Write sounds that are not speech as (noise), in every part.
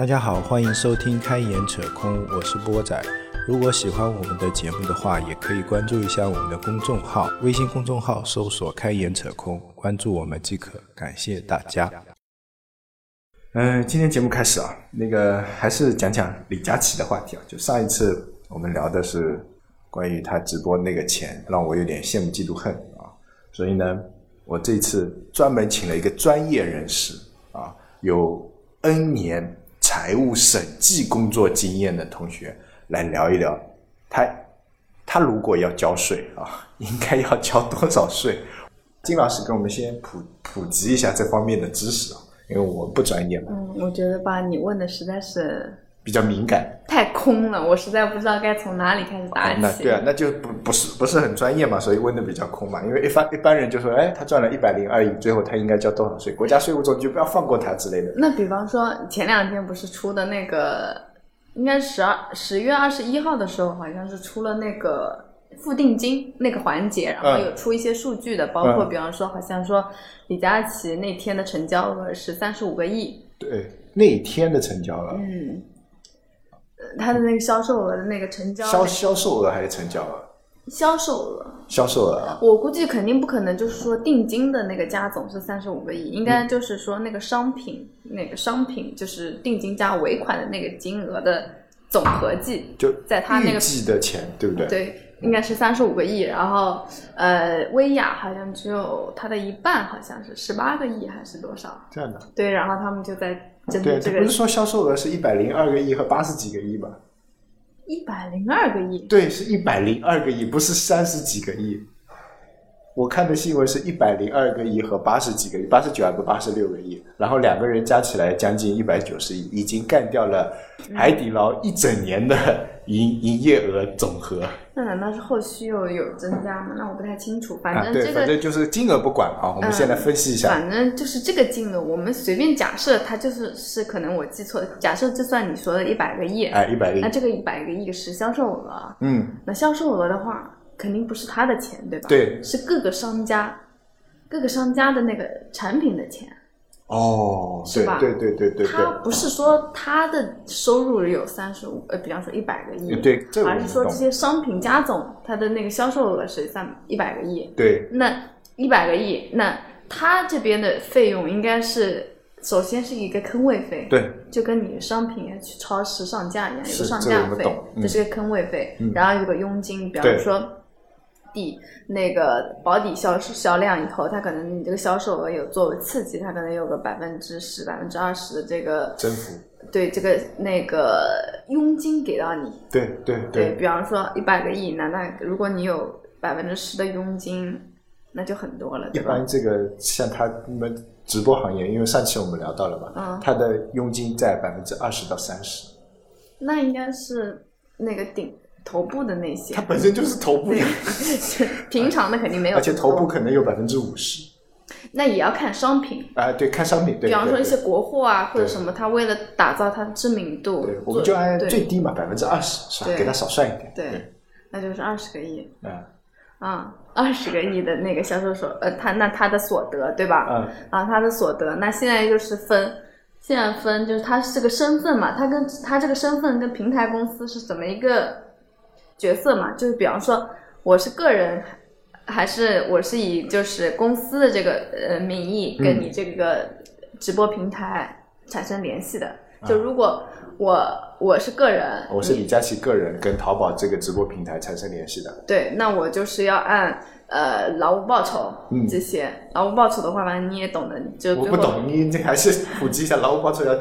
大家好，欢迎收听《开眼扯空》，我是波仔。如果喜欢我们的节目的话，也可以关注一下我们的公众号，微信公众号搜索“开眼扯空”，关注我们即可。感谢大家。嗯，今天节目开始啊，那个还是讲讲李佳琦的话题啊。就上一次我们聊的是关于他直播那个钱，让我有点羡慕嫉妒恨啊。所以呢，我这次专门请了一个专业人士啊，有 N 年。财务审计工作经验的同学来聊一聊，他他如果要交税啊，(laughs) 应该要交多少税？金老师给我们先普普及一下这方面的知识啊，因为我不专业嘛。嗯，我觉得吧，你问的实在是。比较敏感，太空了，我实在不知道该从哪里开始答起。那对啊，那就不不是不是很专业嘛，所以问的比较空嘛。因为一般一般人就说，哎，他赚了一百零二亿，最后他应该交多少税？国家税务总局不要放过他之类的。那比方说前两天不是出的那个，应该十二十月二十一号的时候，好像是出了那个付定金那个环节，然后有出一些数据的，包括比方说，好像说李佳琦那天的成交额是三十五个亿。对，那天的成交额。嗯。他的那个销售额的那个成交销销售额还是成交额？销售额，销售额啊。我估计肯定不可能，就是说定金的那个加总是三十五个亿，应该就是说那个商品那个商品就是定金加尾款的那个金额的总合计，就在他那个计的钱，对不对？对，应该是三十五个亿。然后呃，薇娅好像只有它的一半，好像是十八个亿还是多少？这样的。对，然后他们就在。对，这不是说销售额是一百零二个亿和八十几个亿吧？一百零二个亿。对，是一百零二个亿，不是三十几个亿。我看的新闻是一百零二个亿和八十几个亿，八十九还是八十六个亿？然后两个人加起来将近一百九十亿，已经干掉了海底捞一整年的营营业额总和。那难道是后续又有增加吗？那我不太清楚。反正这个反正就是金额不管啊。我们先来分析一下。反正就是这个金额，我们随便假设它就是是可能我记错，假设就算你说的一百个亿，哎，一百个亿，那这个一百个亿是销售额。嗯，那销售额的话。肯定不是他的钱，对吧？对，是各个商家，各个商家的那个产品的钱。哦，是吧？对对对对。他不是说他的收入有三十五，呃，比方说一百个亿，对，而是说这些商品加总，他的那个销售额是三一百个亿。对。那一百个亿，那他这边的费用应该是首先是一个坑位费，对，就跟你商品去超市上架一样，有个上架费，这是个坑位费，然后有个佣金，比方说。底那个保底销销量以后，它可能你这个销售额有作为刺激，它可能有个百分之十、百分之二十的这个增幅。对这个那个佣金给到你。对对对。比方说一百个亿，那那如果你有百分之十的佣金，那就很多了。一般这个像他们直播行业，因为上期我们聊到了嘛，嗯，他的佣金在百分之二十到三十。那应该是那个顶。头部的那些，它本身就是头部的，(laughs) 平常的肯定没有，而且头部可能有百分之五十。那也要看商品啊，对，看商品，对。比方说一些国货啊，或者什么，他为了打造它的知名度，对，我们就按最低嘛，百分之二十，是吧？给他少算一点，对，那就是二十个亿。嗯，啊，二十个亿的那个销售所，呃，他那他的所得，对吧？嗯，啊，他的所得，那现在就是分，现在分就是他这个身份嘛，他跟他这个身份跟平台公司是怎么一个？角色嘛，就是比方说我是个人，还是我是以就是公司的这个呃名义跟你这个直播平台产生联系的。就如果我我是个人，我是李佳琦个人跟淘宝这个直播平台产生联系的。对，那我就是要按呃劳务报酬这些劳务报酬的话，反正你也懂的，就我不懂，你这还是普及一下劳务报酬要。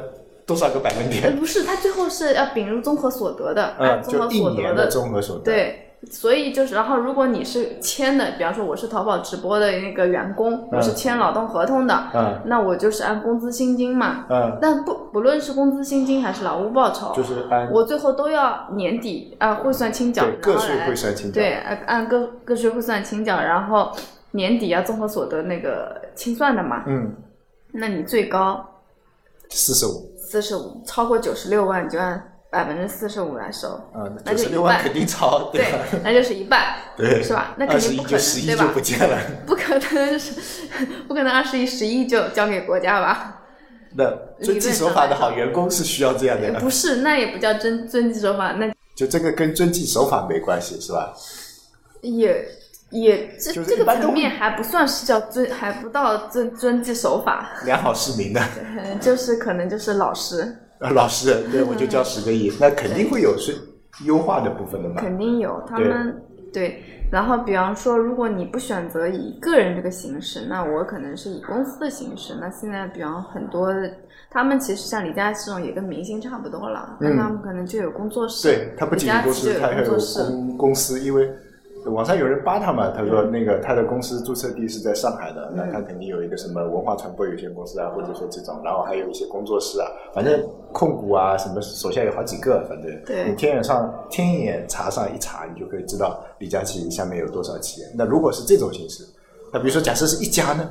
多少个百分点？不是，它最后是要并入综合所得的，按综合所得的。综合所得。对，所以就是，然后如果你是签的，比方说我是淘宝直播的那个员工，我是签劳动合同的，嗯，那我就是按工资薪金嘛，嗯，但不不论是工资薪金还是劳务报酬，就是按我最后都要年底按汇算清缴，个税汇算清缴，对，按按个个税汇算清缴，然后年底要综合所得那个清算的嘛，嗯，那你最高？四十五。四十五超过九十六万，你就按百分之四十五来收。嗯，九十六万肯定超，对，那就是一半，对，是吧？那肯定不可能，对吧？不见了，不可能是，(laughs) 不可能二十一十一就交给国家吧？那遵纪守法的好员工是需要这样的，不是，那也不叫遵遵纪守法，那就这个跟遵纪守法没关系，是吧？也也这这个层面还不算是叫遵，还不到遵遵纪守法，良好市民的嗯 (laughs) 就是可能就是老师，呃老师，对我就交十个亿，那肯定会有是优化的部分的嘛。肯定有他们对。然后，比方说，如果你不选择以个人这个形式，那我可能是以公司的形式。那现在，比方很多，他们其实像李佳琦这种也跟明星差不多了，那他们可能就有工作室。嗯对他不仅有公司，李佳琦就有他还有工作室。公公司，因为网上有人扒他嘛，他说那个他的公司注册地是在上海的，那他肯定有一个什么文化传播有限公司啊，或者说这种，然后还有一些工作室啊，反正控股啊什么手下有好几个，反正对。你天眼上天眼查上一查，你就可以知道李佳琦下面有多少企业。那如果是这种形式，那比如说假设是一家呢？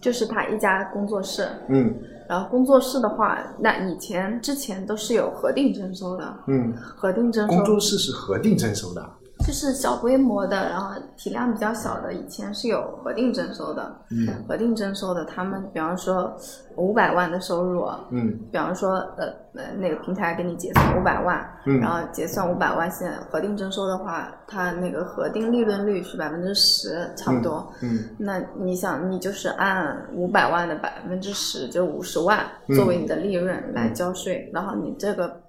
就是他一家工作室，嗯。然后工作室的话，那以前之前都是有核定征收的，嗯，核定征收。工作室是核定征收的。就是小规模的，然后体量比较小的，以前是有核定征收的。嗯核定征收的，他们比方说五百万的收入，嗯比方说呃呃那个平台给你结算五百万，嗯然后结算五百万，现在核定征收的话，它那个核定利润率是百分之十，差不多。嗯那你想，你就是按五百万的百分之十，就五十万嗯作为你的利润来交税，然后你这个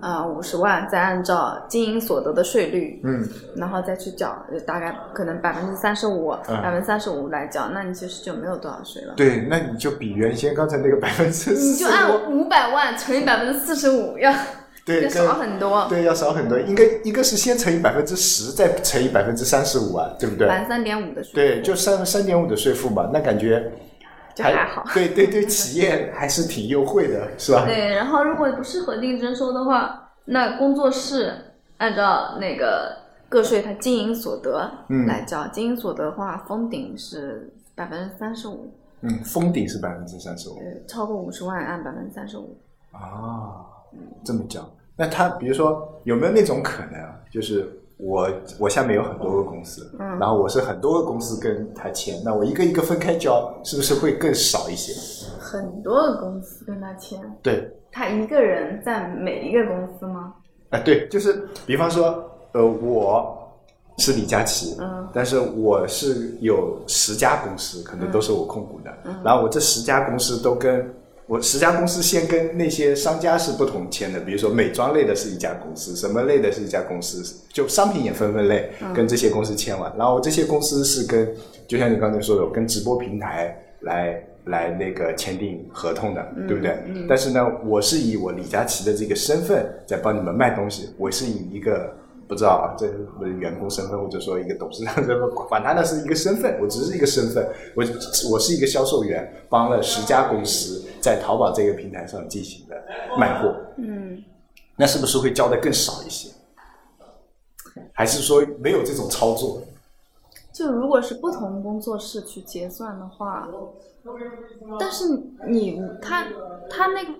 呃五十万再按照经营所得的税率，嗯然后再去缴，大概可能百分之三十五，嗯百分之三十五来缴，那你其实就没有多少税了。对，那你就比原先刚才那个百分之你就按五百万乘以百分之四十五，(laughs) 要对要少很多，对，要少很多。应该一个是先乘以百分之十，再乘以百分之三十五啊，对不对？百分之三点五的税。对，就三三点五的税负嘛，那感觉就还好。对对对，(laughs) 企业还是挺优惠的，是吧？对，然后如果不是核定征收的话，那工作室按照那个个税它经营所得嗯来交，经营所得的话，封顶是百分之三十五，嗯，封顶是百分之三十五呃，超过五十万按百分之三十五。啊，这么讲。那他比如说有没有那种可能啊，就是我我下面有很多个公司，嗯。然后我是很多个公司跟他签，那我一个一个分开交，是不是会更少一些？很多个公司跟他签，对，他一个人在每一个公司吗？啊，对，就是比方说，呃，我是李佳琦，嗯但是我是有十家公司，可能都是我控股的，嗯。然后我这十家公司都跟我十家公司先跟那些商家是不同签的，比如说美妆类的是一家公司，什么类的是一家公司，就商品也分分类，嗯跟这些公司签完，然后这些公司是跟，就像你刚才说的，跟直播平台来。来那个签订合同的，嗯对不对？但是呢，我是以我李佳琦的这个身份在帮你们卖东西，我是以一个不知道啊，这是我的员工身份，或者说一个董事长身份，管他的是一个身份，我只是一个身份，我我是一个销售员，帮了十家公司在淘宝这个平台上进行的卖货，嗯，那是不是会交的更少一些？还是说没有这种操作？就如果是不同工作室去结算的话，但是你他他那个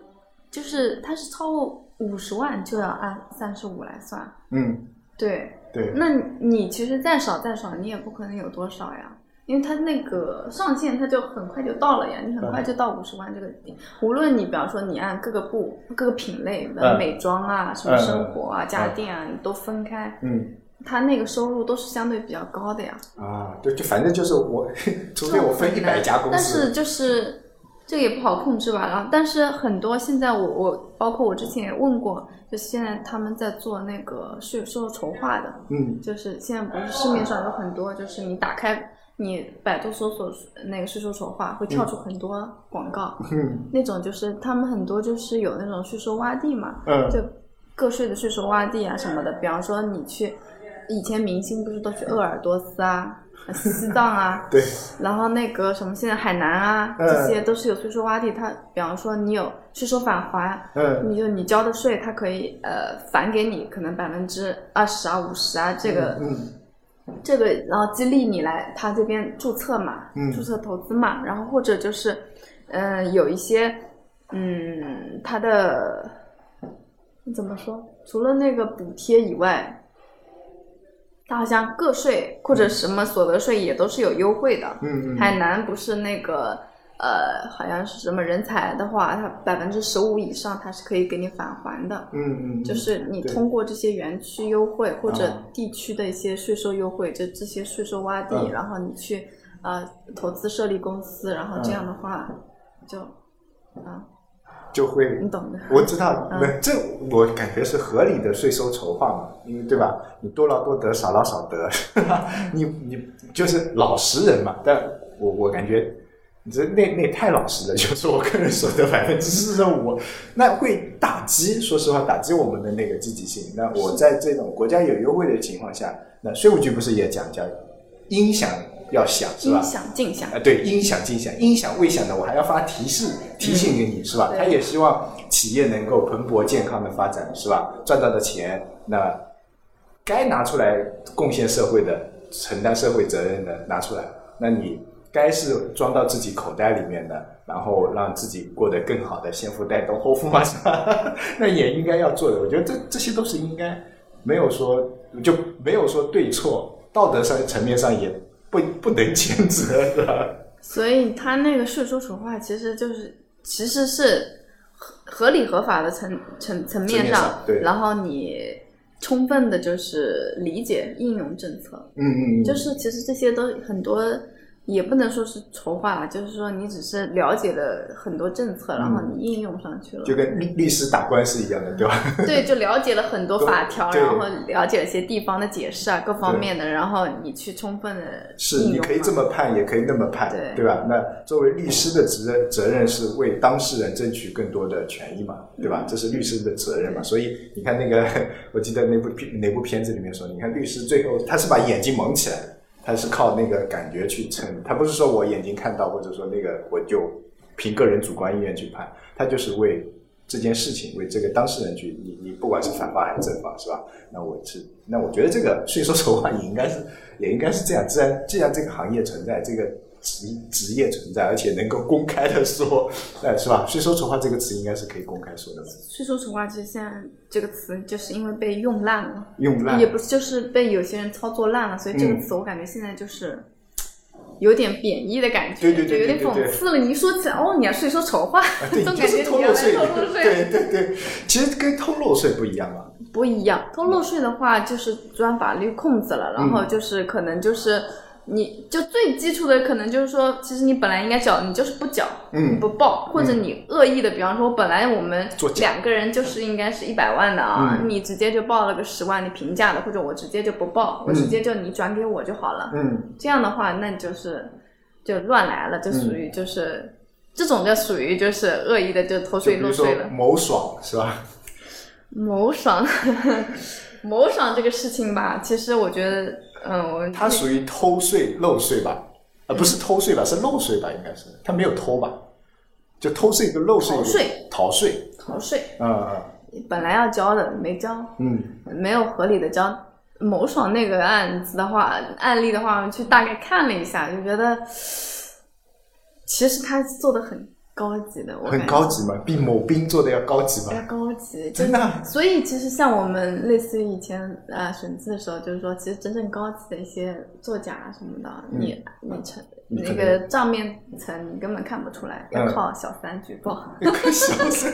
就是他是超过五十万就要按三十五来算，嗯，对，对，那你其实再少再少，你也不可能有多少呀，因为它那个上限它就很快就到了呀，你很快就到五十万这个点。无论你比方说你按各个部、各个品类的嗯。美妆啊、什么嗯生活啊、嗯。家电啊，你都分开，嗯。它那个收入都是相对比较高的呀。啊，对，就反正就是我，(laughs) 除非我分一百家公但是，就是这个也不好控制吧。然后，但是很多现在我我包括我之前也问过，就现在他们在做那个税收筹划的，嗯就是现在不是市面上有很多，就是你打开你百度搜索那个税收筹划，会跳出很多广告，嗯那种就是他们很多就是有那种税收洼地嘛，嗯就个税的税收洼地啊什么的。比方说你去，以前明星不是都去鄂尔多斯啊、西藏啊，(laughs) 对，然后那个什么现在海南啊，嗯这些都是有税收洼地。它比方说你有税收返还，嗯你就你交的税，它可以呃返给你可能百分之二十啊、五十啊，这个、嗯这个，然后激励你来他这边注册嘛，嗯注册投资嘛，然后或者就是，嗯、呃，有一些，嗯，它的怎么说？除了那个补贴以外，它好像个税或者什么所得税也都是有优惠的。嗯嗯，海南不是那个呃，好像是什么人才的话，它百分之十五以上它是可以给你返还的。嗯嗯，嗯。就是你通过这些园区优惠或者啊。地区的一些税收优惠，就这些税收洼地，嗯然后你去呃投资设立公司，然后这样的话就啊，就会你懂的。我知道，嗯、这我感觉是合理的税收筹划嘛，因为对吧？你多劳多得，少劳少得，(laughs) 你你就是老实人嘛。但我我感觉你这那那太老实了，就是我个人所得百分之四十五，那会打击，说实话打击我们的那个积极性。那我在这种国家有优惠的情况下，那税务局不是也讲叫应响要响是吧音响尽享啊，，对，应响尽响，应响未响的，我还要发提示提醒给你，是吧？他也希望企业能够蓬勃健康的发展，是吧？赚到的钱，那该拿出来贡献社会的、承担社会责任的拿出来，那你该是装到自己口袋里面的，然后让自己过得更好的，先富带动后富嘛，是吧？(laughs) 那也应该要做的，我觉得这这些都是应该，没有说就没有说对错，道德上层面上也不不能谴责，是吧？所以他那个税收筹划其实就是其实是合合理合法的层层层层面面上然后你充分的就是理解应用政策，嗯嗯嗯，就是其实这些都很多，也不能说是筹划了，就是说你只是了解了很多政策，然后你应用上去了。就跟律律师打官司一样的，对吧？(laughs) 对，就了解了很多法条，然后了解了一些地方的解释啊，各方面的，然后你去充分的是，你可以这么么判，也可以那么判，对吧？那作为律师的责任责任是为当事人争取更多的权益嘛，对吧？这是律师的责任嘛。所以你看那个，(laughs) 我记得那部片哪部片子里面说，你看律师最后他是把眼睛蒙起来，他是靠那个感觉去撑，他不是说我眼睛看到，或者说那个我就凭个人主观意愿去判，他就是为这件事情为这个当事人去，你你不管是反方还是正方，是吧？那我是 (laughs) 那我觉得这个税收筹划也应该是也应该是这样，既然既然这个行业存在，这个职职业存在，而且能够公开的说，哎，是吧？税收筹划这个词应该是可以公开说的吧？税收筹划，其实现在这个词就是因为被用烂了，用烂也不是就是被有些人操作烂了，所以这个嗯词我感觉现在就是。有点贬义的感觉，对对对就有点讽刺了。你一说起来，哦，你要税收筹划，啊对，(laughs) 总感觉你要来是偷漏税。对对对，其实跟偷漏税不一样嘛。不一样，偷漏税的话就是钻法律空子了，然后嗯就是可能就是。你就最基础的可能就是说，其实你本来应该缴，你就是不缴，嗯你不报，或者你恶意的，比方说，本来我们两个人就是应该是一百万的啊，嗯你直接就报了个十万，你平价的，或者我直接就不报，我直接就你转给我就好了。嗯，这样的话，那就是就乱来了，就属于就是、这种就属于就是恶意的，就偷税漏税了。某爽是吧？某爽，(laughs) 某爽这个事情吧，其实我觉得，嗯，我它属于偷税漏税吧？呃，不是偷税吧，是漏税吧？应该是，他没有偷吧？就偷税跟漏税，逃税，逃税，逃税嗯本来要交的没交，嗯没有合理的交。某爽那个案子的话，案例的话，我去大概看了一下，就觉得其实他做的很高级的，我嗯，很高级嘛，比某兵做的要高级要嘛，高级，真的啊。所以其实像我们类似于以前呃审计的时候，就是说，其实真正高级的一些作假什么的，你你成那个账面层你根本看不出来，要嗯靠小三举报。可笑死！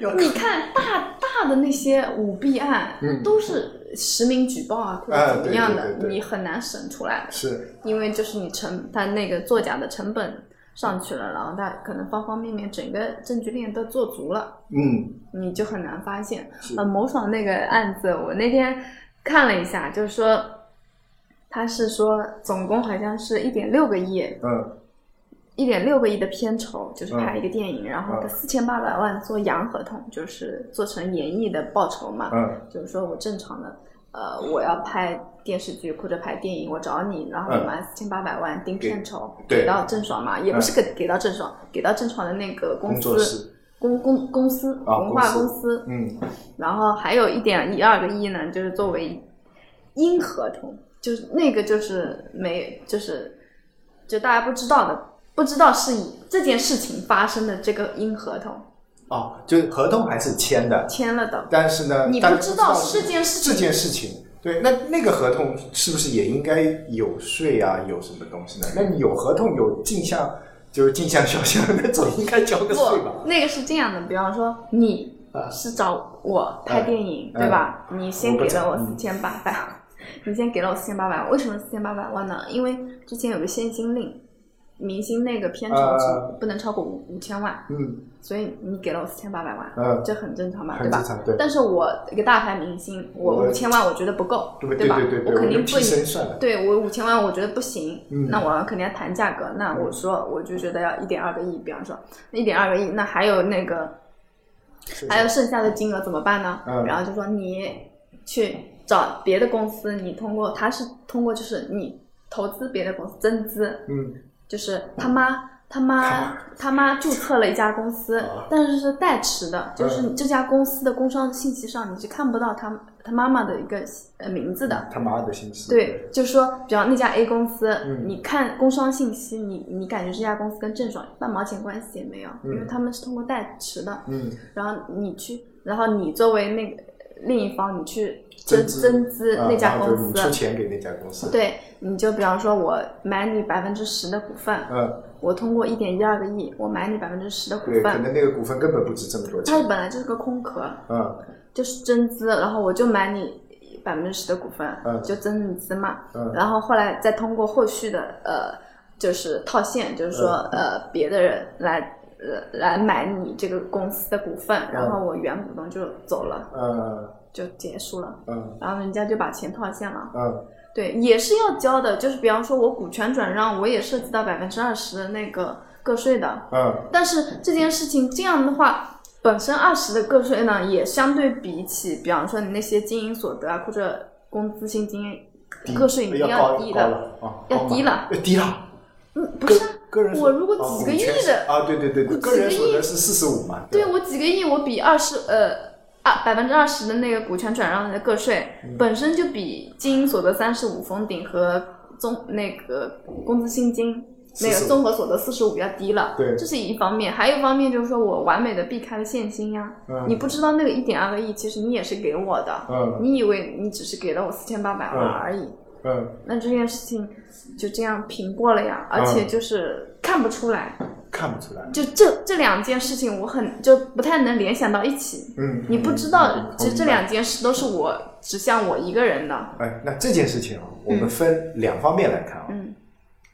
要要你看大大的那些舞弊案，嗯。都是实名举报啊，或者啊怎么样的，对对对对。你很难审出来的，是。因为就是你成他那个作假的成本上去了，然后他可能方方面面整个证据链都做足了。嗯。你就很难发现。呃，某爽那个案子，我那天看了一下，就是说，他是说总共好像是一点六个亿，嗯一点六个亿的片酬，就是拍一个电影，然后嗯。四千八百万做洋合同，就是做成演艺的报酬嘛，嗯。就是说我正常的。呃，我要拍电视剧或者拍电影，我找你，然后我们按四千八百万定片酬，给到郑爽嘛，也不是给给到郑爽，给到郑爽的那个公司室公公公司啊文化公司公司，嗯。然后还有一点一二个亿呢，就是作为因合同，就是那个就是没就是就大家不知道的，不知道是以这件事情发生的这个因合同哦，就是合同还是签的，签了的，但是呢，你不知道是这件事情这件事情，对，那那个合同是不是也应该有税啊？有什么东西呢？那你有合同有进项，就是进项销项那种，应该交个税吧？不，那个是这样的，比方说你啊是找我拍电影，嗯对吧？你先给了我四千八百，你先给了我四千八百万，为什么四千八百万呢？因为之前有个现金令，明星那个片酬呃是不能超过五五千万，嗯。所以你给了我四千八百万，嗯，这很正常嘛，对吧？对，但是我一个大牌明星，我我五千万我觉得不够，对对吧？对对对，我肯定不对我五千万，我觉得不行，嗯。那我肯定要谈价格。那我说，我就觉得要一点二个亿，比方说一点二个亿，那还有那个还有剩下的金额怎么办呢？嗯。然后就说你去找别的公司，你通过他是通过就是你投资别的公司增资，嗯就是他妈。他妈他妈注册了一家公司啊，但是是代持的，就是这家公司的工商信息上你是看不到他他妈妈的一个呃名字的。他妈的信息，对，就是说，比方那家 A 公司，嗯你看工商信息，你你感觉这家公司跟郑爽半毛钱关系也没有，因为他们是通过代持的。嗯，然后你去，然后你作为那个另一方，你去增增资那家公司，你出钱给那家公司，，对，你就比方说我买你百分之十的股份，嗯，我通过一点一二个亿，我买你百分之十的股对，可份，能那个股份根本不值这么多钱。它，本来就是个空壳，嗯。就是增资，然后我就买你百分之十的股份，嗯。就增资嘛。嗯。然后后来再通过后续的呃，就是套现，就是说、嗯。呃别的人来呃来买你这个公司的股份，然后我原股东就走了，嗯就结束了，嗯然后人家就把钱套现了。嗯对，也是要交的，就是比方说我股权转让，我也涉及到百分之二十的那个个税的。嗯但是这件事情这样的话，本身二十的个税呢，也相对比起，比方说你那些经营所得啊或者工资性经营个税，一定要低的。要低了，要低了。嗯，不是啊，个人我如果啊几个亿的啊，对对对对，个人几个亿所得是四十五嘛，吧对我几个亿，我比二十呃二百分之二十的那个股权转让的个税，嗯。本身就比经营所得三十五封顶和综那个工资薪金。那个综合所得四十五要低了，对这是一方面，还有一方面就是说我完美的避开了现金呀。嗯。你不知道那个一点二个亿，其实你也是给我的，嗯。你以为你只是给了我四千八百万嗯而已，嗯，那这件事情就这样平过了呀，而且就是看不出来，看不出来，就这这两件事情，我很就不太能联想到一起。嗯，你不知道嗯，其实这两件事都是我指向我一个人的。哎，那这件事情啊，我们分两方面来看啊，嗯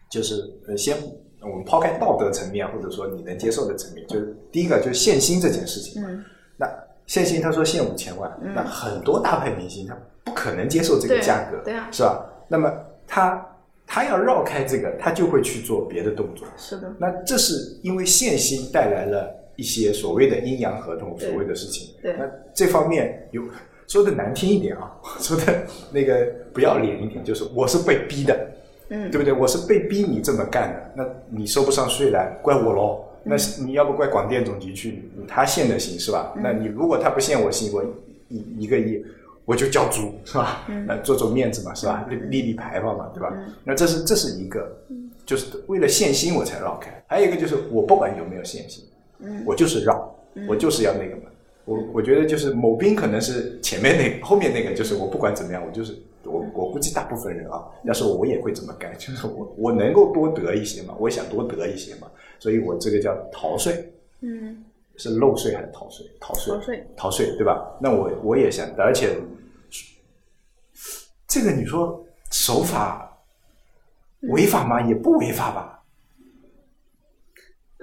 就是呃，先我们抛开道德层面，或者说你能接受的层面，就是第一个就是限薪这件事情。嗯，那限薪，他说限五千万，嗯那很多大牌明星他不可能接受这个价格，对啊是吧？那么他他要绕开这个，他就会去做别的动作。是的，那这是因为限薪带来了一些所谓的阴阳合同，所谓的事情。对那这方面有说的难听一点啊，(laughs) 说的那个不要脸一点，就是我是被逼的，嗯对不对？我是被逼你这么干的，那你收不上税来，怪我喽。那是你要不怪广电总局去，他限的薪是吧？那你如果他不限我薪，我一一个亿。我就交租是吧？那做做面子嘛是吧？立立立牌坊嘛对吧？那这是这是一个，就是为了限薪我才绕开。还有一个就是我不管有没有限薪，我就是绕，我就是要那个嘛。我我觉得就是某兵可能是前面那个，(laughs) 后面那个就是我不管怎么样，我就是我我估计大部分人啊，要是我也会这么干，(laughs) 就是我我能够多得一些嘛，我想多得一些嘛，所以我这个叫逃税，嗯，是漏税还是逃税？逃税，逃税，逃税，对吧？那我我也想，而且这个你说手法违法吗？也不违法吧？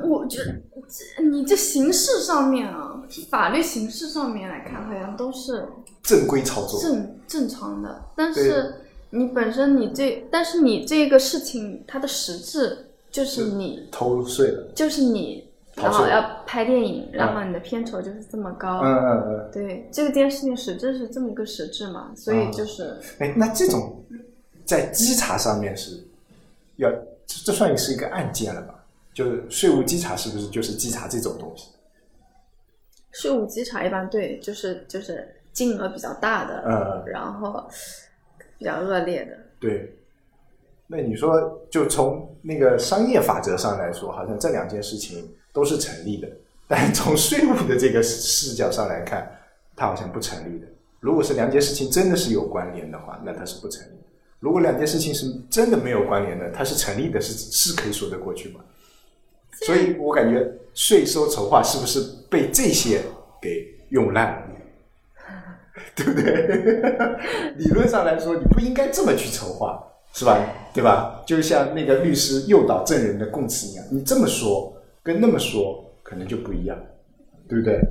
我觉得这你这形式上面啊，法律形式上面来看，好像都是正规操作，正正常的，但是你本身你这，但是你这个事情它的实质就是你偷税了。就是你，然后要拍电影，然后你的片酬就是这么高。嗯嗯嗯。对，这个件事情实质是这么个实质嘛，所以就是、哎，那这种在稽查上面是要这这算是一个案件了吧？就是税务稽查是不是就是稽查这种东西？税务稽查一般对，就是就是金额比较大的，嗯然后比较恶劣的，对。那你说，就从那个商业法则上来说，好像这两件事情都是成立的，但从税务的这个视角上来看，它好像不成立的。如果是两件事情真的是有关联的话，那它是不成立；如果两件事情是真的没有关联的，它是成立的，是是可以说得过去吗？所以我感觉税收筹划是不是被这些给用烂了？(laughs) 对不对？(laughs) 理论上来说，你不应该这么去筹划，是吧？对吧？就像那个律师诱导证人的供词一样，你这么说跟那么说可能就不一样，对不对？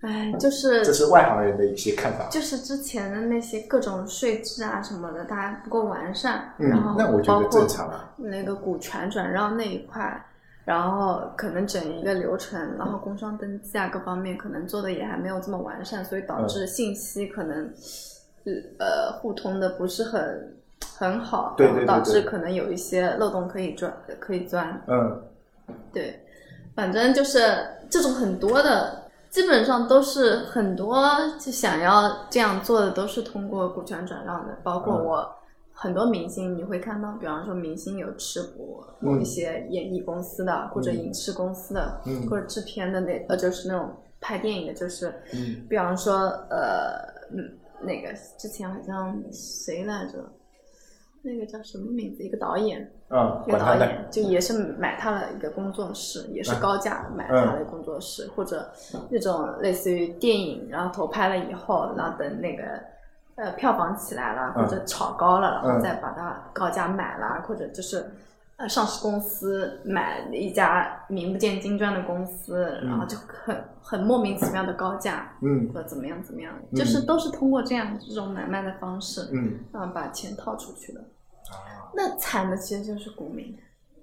哎，就是这是外行人的一些看法。就是之前的那些各种税制啊什么的，大家不够完善，嗯然后那我觉得包括正常啊那个股权转让那一块，然后可能整一个流程，然后工商登记啊各方面可能做的也还没有这么完善，所以导致信息可能呃互通的不是很很好，对对对然后导致可能有一些漏洞可以钻可以钻。嗯，对，反正就是这种很多的，基本上都是很多就想要这样做的，都是通过股权转让的。包括嗯我很多明星，你会看到，比方说明星有持股某一些演艺公司的，或者影视公司的，嗯或者制片的那呃，就是那种拍电影的，就是，嗯比方说呃，嗯，那个之前好像谁来着？那个叫什么名字？一个导演，嗯，一个导演就也是买他的一个工作室，也是高价买他的工作室，或者那种类似于电影，然后投拍了以后，然后等那个呃票房起来了，嗯或者炒高了，然后嗯再把它高价买了，或者就是呃上市公司买一家名不见经传的公司，然后就很很莫名其妙的高价，嗯或者怎么样怎么样，就是都是通过这样这种买卖的方式，嗯，然后把钱套出去的。啊，那惨的其实就是股民。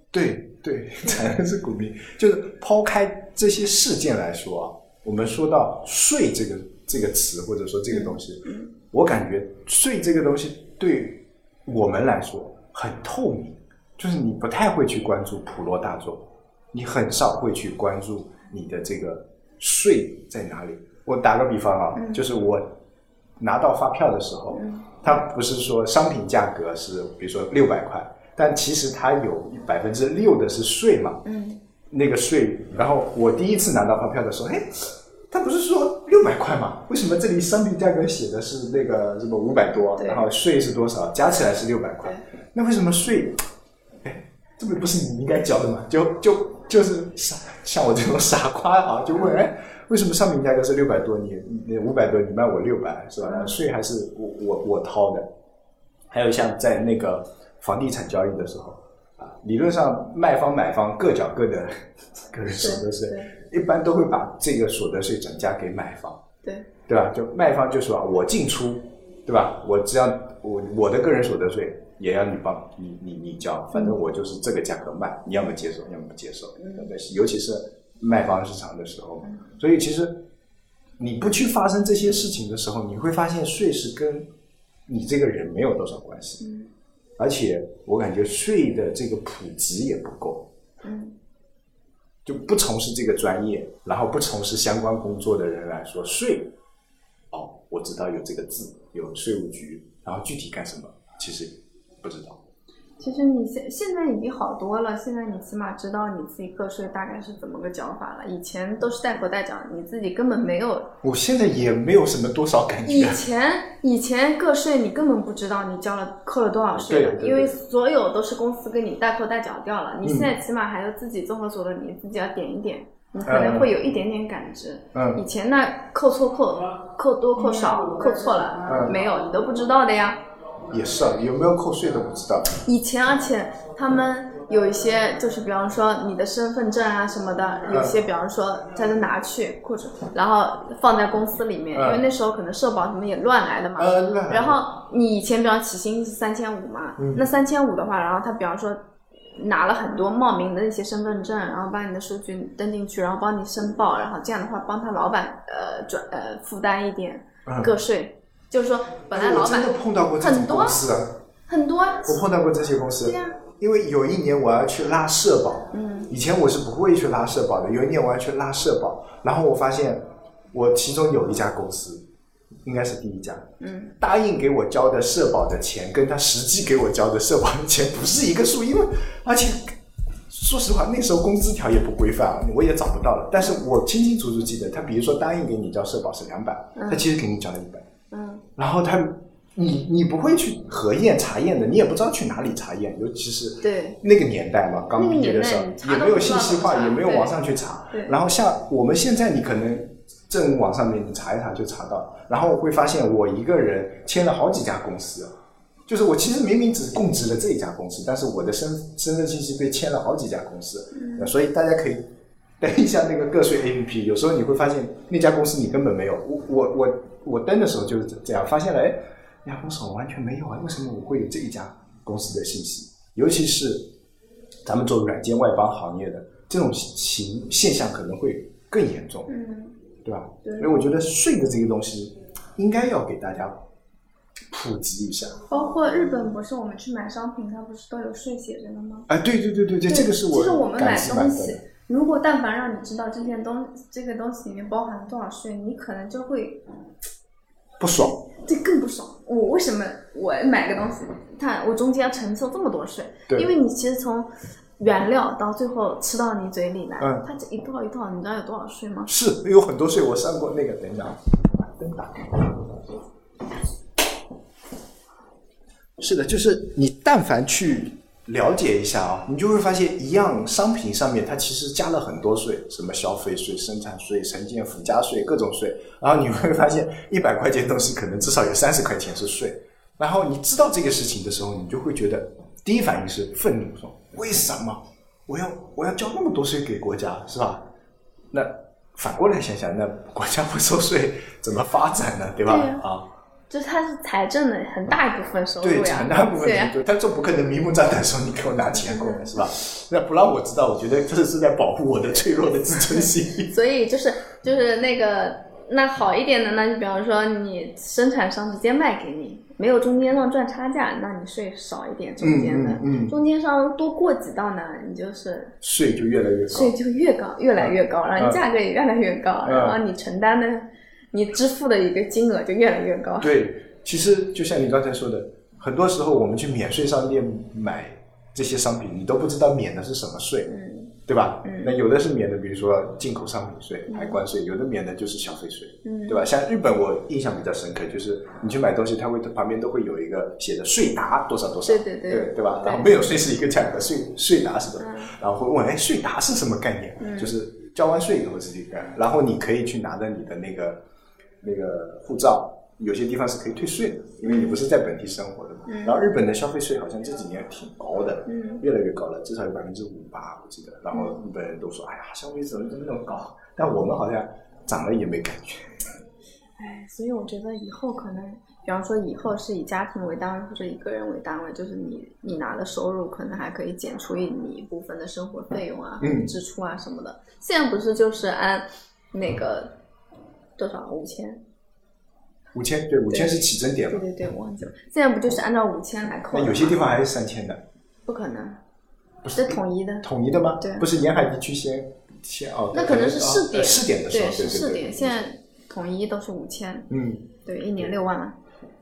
对对，(laughs) 惨的是股民。就是抛开这些事件来说啊，我们说到税这个这个词，或者说这个东西，我感觉税这个东西对我们来说很透明，就是你不太会去关注普罗大众，你很少会去关注你的这个税在哪里。我打个比方啊，就是我拿到发票的时候，它不是说商品价格是比如说六百块，但其实它有百分之六的是税嘛，嗯那个税。然后我第一次拿到发票的时候，哎，它不是说六百块嘛？为什么这里商品价格写的是那个什么五百多，然后税是多少？加起来是六百块，那为什么税？哎，这个不是你应该交的吗？就就就是傻，像我这种傻瓜啊，就问哎。为什么商品价格是六百多，你你五百多，你卖我六百是吧？税还是我我我掏的。还有像在那个房地产交易的时候啊，理论上卖方买方各缴各的个人所得税，一般都会把这个所得税转嫁给买方，对对吧？就卖方就说啊，我进出，对吧？我只要我我的个人所得税也要你帮你你你交，反正我就是这个价格卖，你要么接受，要么不接受，对不对？尤其是卖方市场的时候，所以其实你不去发生这些事情的时候，你会发现税是跟你这个人没有多少关系，嗯。而且我感觉税的这个普及也不够，嗯。就不从事这个专业，然后不从事相关工作的人来说，税，哦，我知道有这个字，有税务局，然后具体干什么，其实不知道。其实你现现在已经好多了，现在你起码知道你自己个税大概是怎么个缴法了。以前都是代扣代缴，你自己根本没有。我现在也没有什么多少感觉以，前以前个税你根本不知道你交了扣了多少税的，对对对因为所有都是公司给你代扣代缴掉了。你现在起码还有自己综合所得，你自己要点一点，你可能会有一点点感知。嗯以前那扣错扣扣多扣少扣错了、嗯没有，你都不知道的呀。也是啊，有没有扣税都不知道。以前，而且他们有一些，就是比方说你的身份证啊什么的，有些比方说他就拿去或者然后放在公司里面，嗯因为那时候可能社保什么也乱来的嘛。然后你以前比方起薪是三千五嘛，嗯那三千五的话，然后他比方说拿了很多冒名的那些身份证，然后把你的数据登进去，然后帮你申报，然后这样的话帮他老板呃转呃负担一点嗯。个税，就是说本来老板真的碰到过这种很多公司啊，很多啊，我碰到过这些公司。对。呀、因为有一年我要去拉社保，嗯。以前我是不会去拉社保的。有一年我要去拉社保，然后我发现我其中有一家公司，应该是第一家，嗯，答应给我交的社保的钱跟他实际给我交的社保的钱不是一个数，因为而且说实话，那时候工资条也不规范啊，我也找不到了。但是我清清楚楚记得，他比如说答应给你交社保是两百，他其实给你交了一百，嗯。然后他你你不会去核验查验的，你也不知道去哪里查验，尤其是对。那个年代嘛，刚毕业的时候也没有信息化，也没有网上去查。对。然后像我们现在，你可能正网上面你查一查就查到，然后会发现我一个人签了好几家公司。就是我其实明明只供职了这一家公司，但是我的身身份信息被签了好几家公司，所以大家可以登一下那个个税 APP，有时候你会发现那家公司你根本没有。我我我我登的时候就是这样，发现了，哎，那家公司我完全没有啊，为什么我会有这一家公司的信息？尤其是咱们做软件外包行业的这种情现象可能会更严重，嗯，对吧？对所以我觉得税的这个东西应该要给大家普及一下。包括日本不是我们去买商品，它不是都有税写着的吗？哎，对对对对对，这个是我其实我们买东西。，如果但凡让你知道这件东这个东西里面包含了多少税，你可能就会不爽，这更不爽。我为什么我买个东西，它我中间要承受这么多税？对因为你其实从原料到最后吃到你嘴里来，嗯它这一道一道，你知道有多少税吗？是有很多税，我上过那个，等一下啊，把灯打开。是的，就是你但凡去了解一下啊，你就会发现，一样商品上面它其实加了很多税，什么消费税、生产税、城建附加税各种税，然后你会发现 (laughs) 一百块钱东西可能至少有三十块钱是税，然后你知道这个事情的时候，你就会觉得第一反应是愤怒，说为什么我要我要交那么多税给国家，是吧？那反过来想想，那国家不收税怎么发展呢？(laughs) 对吧？啊，就是它是财政的很大一部分收入对，很大部分收入、他这不可能明目张胆说你给我拿钱过来，是吧？(laughs) 那不让我知道，我觉得这是在保护我的脆弱的自尊心。(laughs) 所以就是就是那个那好一点的呢，你比方说你生产商直接卖给你，没有中间商赚差价，那你税少一点，中间的，嗯嗯嗯中间商多过几道呢，你就是税就越来越高税。就越高，越来越高，然后价格也越来越高，嗯然后你承担的、你支付的一个金额就越来越高。对，其实就像你刚才说的，很多时候我们去免税商店买这些商品，你都不知道免的是什么税，嗯对吧？嗯那有的是免的，比如说进口商品税、海关税，有的免的就是消费税，嗯对吧？像日本，我印象比较深刻，就是你去买东西，它会旁边都会有一个写的税达多少多少，对对对对对吧？然后没有税是一个价格，税税达是多少？嗯然后会问，哎，税达是什么概念？嗯就是交完税以后是这个，然后你可以去拿着你的那个那个护照，有些地方是可以退税的，因为你不是在本地生活的嘛。嗯然后日本的消费税好像这几年挺高的，嗯越来越高了，至少有百分之五吧，我记得。然后日本人都说，哎呀，消费怎么怎么那么高？但我们好像涨了也没感觉。哎，所以我觉得以后可能，比方说以后是以家庭为单位或者以个人为单位，就是你你拿的收入可能还可以减除以你一部分的生活费用啊、嗯支出啊什么的。现在不是就是按那个多少五千？五千对，五千是起征点嘛？对对对，我忘记了。现在不就是按照五千来扣吗？那有些地方还是三千的，不可能，不是这统一的。统一的吗？对不是沿海地区先先哦，那可能是试点，哦试点的时候，对，是试点。现在统一都是五千，嗯，对，一年六万嘛。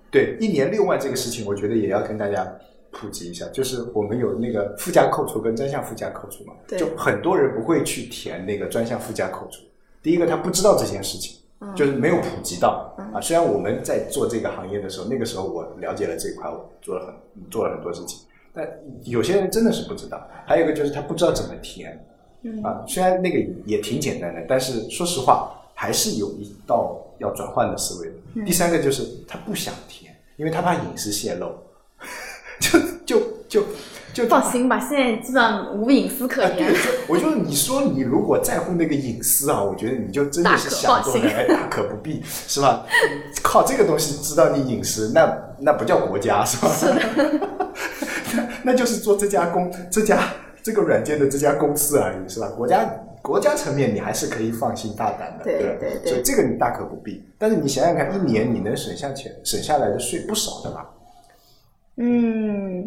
对，一年六万这个事情，我觉得也要跟大家普及一下，就是我们有那个附加扣除跟专项附加扣除嘛，对就很多人不会去填那个专项附加扣除。第一个，他不知道这件事情，嗯就是没有普及到。嗯。啊。虽然我们在做这个行业的时候，那个时候我了解了这一块，我做了很做了很多事情，但有些人真的是不知道。还有一个就是他不知道怎么填，嗯。啊，虽然那个也挺简单的，但是说实话，还是有一道要转换的思维第三个就是他不想填，因为他怕隐私泄露，(laughs) 就就就就放心吧，现在基本上无隐私可啊，言对，。就我就你说你如果在乎那个隐私啊，我觉得你就真的是想多了，大可不必，是吧？靠这个东西知道你隐私，那那不叫国家，是吧？是的，(laughs) 那那就是做这家公这家这个软件的这家公司而已，是吧？国家国家层面你还是可以放心大胆的，吧对对对所以这个你大可不必。但是你想想看，一年你能省下钱省下来的税不少的吧？嗯，